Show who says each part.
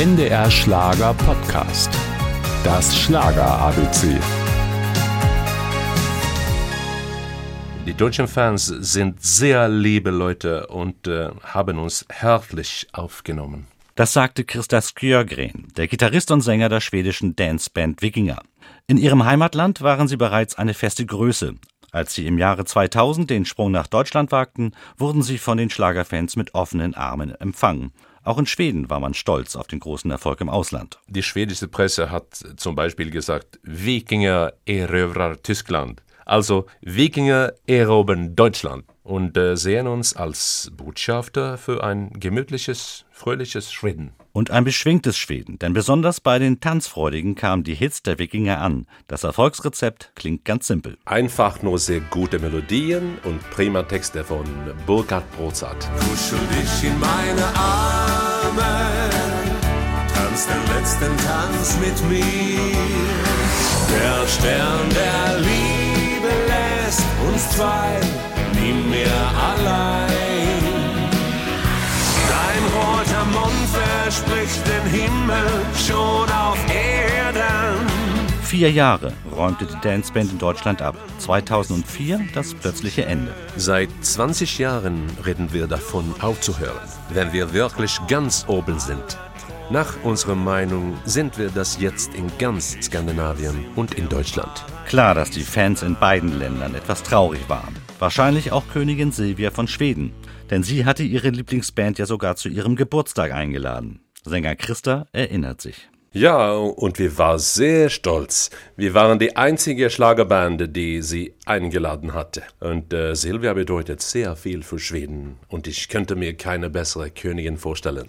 Speaker 1: NDR Schlager Podcast. Das Schlager ABC.
Speaker 2: Die deutschen Fans sind sehr liebe Leute und äh, haben uns herzlich aufgenommen.
Speaker 3: Das sagte Christa Skjörgren, der Gitarrist und Sänger der schwedischen Danceband Wikinger. In ihrem Heimatland waren sie bereits eine feste Größe. Als sie im Jahre 2000 den Sprung nach Deutschland wagten, wurden sie von den Schlagerfans mit offenen Armen empfangen. Auch in Schweden war man stolz auf den großen Erfolg im Ausland.
Speaker 2: Die schwedische Presse hat zum Beispiel gesagt, Wikinger erövrar Tyskland. Also Wikinger erobern Deutschland und äh, sehen uns als Botschafter für ein gemütliches, fröhliches Schweden.
Speaker 3: Und ein beschwingtes Schweden, denn besonders bei den Tanzfreudigen kamen die Hits der Wikinger an. Das Erfolgsrezept klingt ganz simpel.
Speaker 2: Einfach nur sehr gute Melodien und prima Texte von Burkhard Brozart.
Speaker 4: Kuschel dich in meine Arme, tanz den letzten Tanz mit mir. Der Stern der Liebe zwei nie mehr allein. Dein roter Mund verspricht den Himmel schon auf Erden.
Speaker 3: Vier Jahre räumte die Danceband in Deutschland ab. 2004 das plötzliche Ende.
Speaker 2: Seit 20 Jahren reden wir davon aufzuhören, wenn wir wirklich ganz oben sind. Nach unserer Meinung sind wir das jetzt in ganz Skandinavien und in Deutschland.
Speaker 3: Klar, dass die Fans in beiden Ländern etwas traurig waren. Wahrscheinlich auch Königin Silvia von Schweden, denn sie hatte ihre Lieblingsband ja sogar zu ihrem Geburtstag eingeladen. Sänger Christa erinnert sich.
Speaker 2: Ja, und wir waren sehr stolz. Wir waren die einzige Schlagerband, die sie eingeladen hatte. Und äh, Silvia bedeutet sehr viel für Schweden. Und ich könnte mir keine bessere Königin vorstellen.